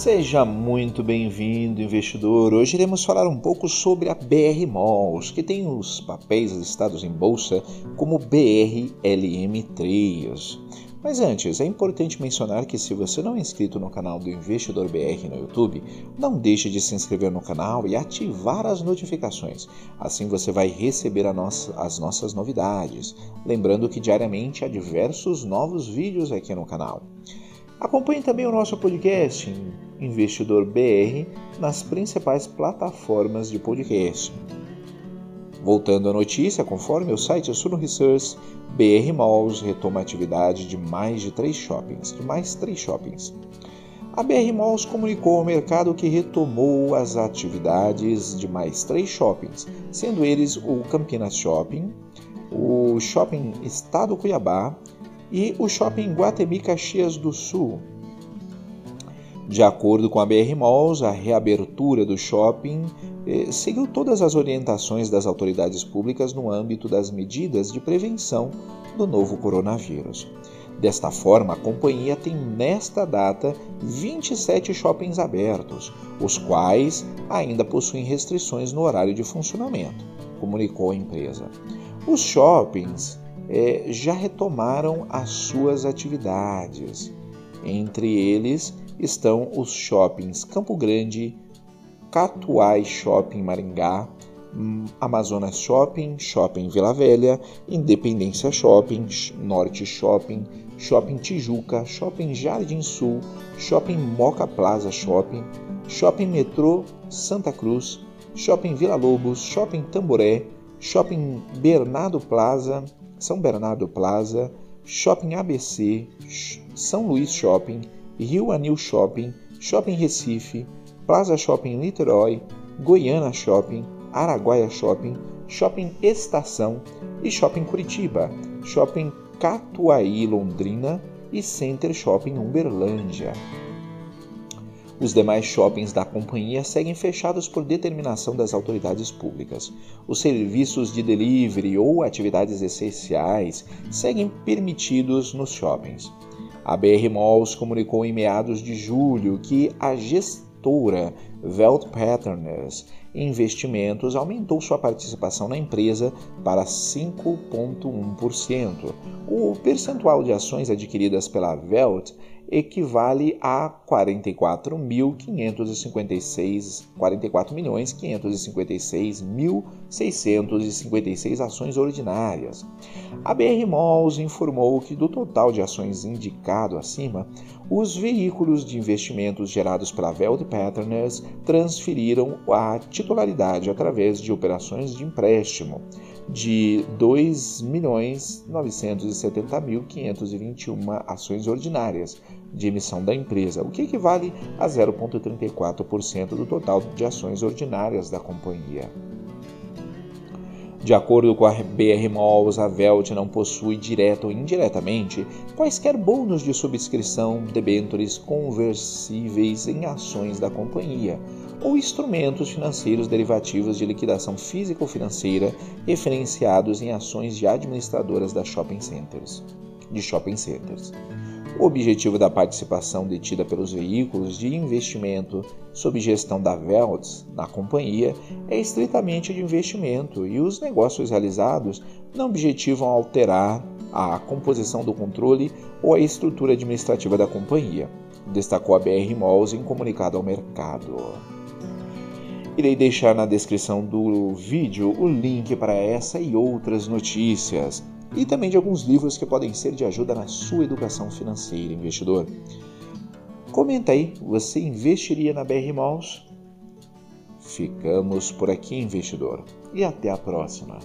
Seja muito bem-vindo, investidor. Hoje iremos falar um pouco sobre a BR Malls, que tem os papéis listados em bolsa como BRLM3. Mas antes, é importante mencionar que se você não é inscrito no canal do Investidor BR no YouTube, não deixe de se inscrever no canal e ativar as notificações. Assim você vai receber nossa, as nossas novidades. Lembrando que diariamente há diversos novos vídeos aqui no canal. Acompanhe também o nosso podcast Investidor BR nas principais plataformas de podcast. Voltando à notícia, conforme o site Suno Research, BR Malls retoma a atividade de mais de três shoppings, de mais três shoppings. A BR Malls comunicou ao mercado que retomou as atividades de mais três shoppings, sendo eles o Campinas Shopping, o Shopping Estado Cuiabá e o Shopping Guatemi Caxias do Sul. De acordo com a BR Malls, a reabertura do shopping eh, seguiu todas as orientações das autoridades públicas no âmbito das medidas de prevenção do novo coronavírus. Desta forma, a companhia tem nesta data 27 shoppings abertos, os quais ainda possuem restrições no horário de funcionamento, comunicou a empresa. Os shoppings é, já retomaram as suas atividades. Entre eles estão os shoppings Campo Grande, Catuai Shopping Maringá, Amazonas Shopping, Shopping Vila Velha, Independência Shopping, Norte Shopping, Shopping Tijuca, Shopping Jardim Sul, Shopping Moca Plaza Shopping, Shopping Metrô Santa Cruz, Shopping Vila Lobos, Shopping Tamboré, Shopping Bernardo Plaza, são Bernardo Plaza, Shopping ABC, São Luís Shopping, Rio Anil Shopping, Shopping Recife, Plaza Shopping Niterói, Goiânia Shopping, Araguaia Shopping, Shopping Estação e Shopping Curitiba, Shopping Catuaí Londrina e Center Shopping Uberlândia. Os demais shoppings da companhia seguem fechados por determinação das autoridades públicas. Os serviços de delivery ou atividades essenciais seguem permitidos nos shoppings. A BR Malls comunicou em meados de julho que a gestora Velt Partners Investimentos aumentou sua participação na empresa para 5,1%. O percentual de ações adquiridas pela Velt equivale a 44.556 44 milhões 556.656 ações ordinárias. A BR Malls informou que do total de ações indicado acima, os veículos de investimentos gerados pela Veld Partners transferiram a titularidade através de operações de empréstimo de 2.970.521 ações ordinárias de emissão da empresa, o que equivale a 0,34% do total de ações ordinárias da companhia. De acordo com a BR Malls, a Velt não possui direto ou indiretamente quaisquer bônus de subscrição, debêntures conversíveis em ações da companhia ou instrumentos financeiros derivativos de liquidação física ou financeira referenciados em ações de administradoras da shopping centers, de shopping centers. O objetivo da participação detida pelos veículos de investimento sob gestão da Velts na companhia é estritamente de investimento e os negócios realizados não objetivam alterar a composição do controle ou a estrutura administrativa da companhia, destacou a BR Malls em comunicado ao mercado. Irei deixar na descrição do vídeo o link para essa e outras notícias e também de alguns livros que podem ser de ajuda na sua educação financeira, investidor. Comenta aí, você investiria na BR Malls? Ficamos por aqui, investidor, e até a próxima.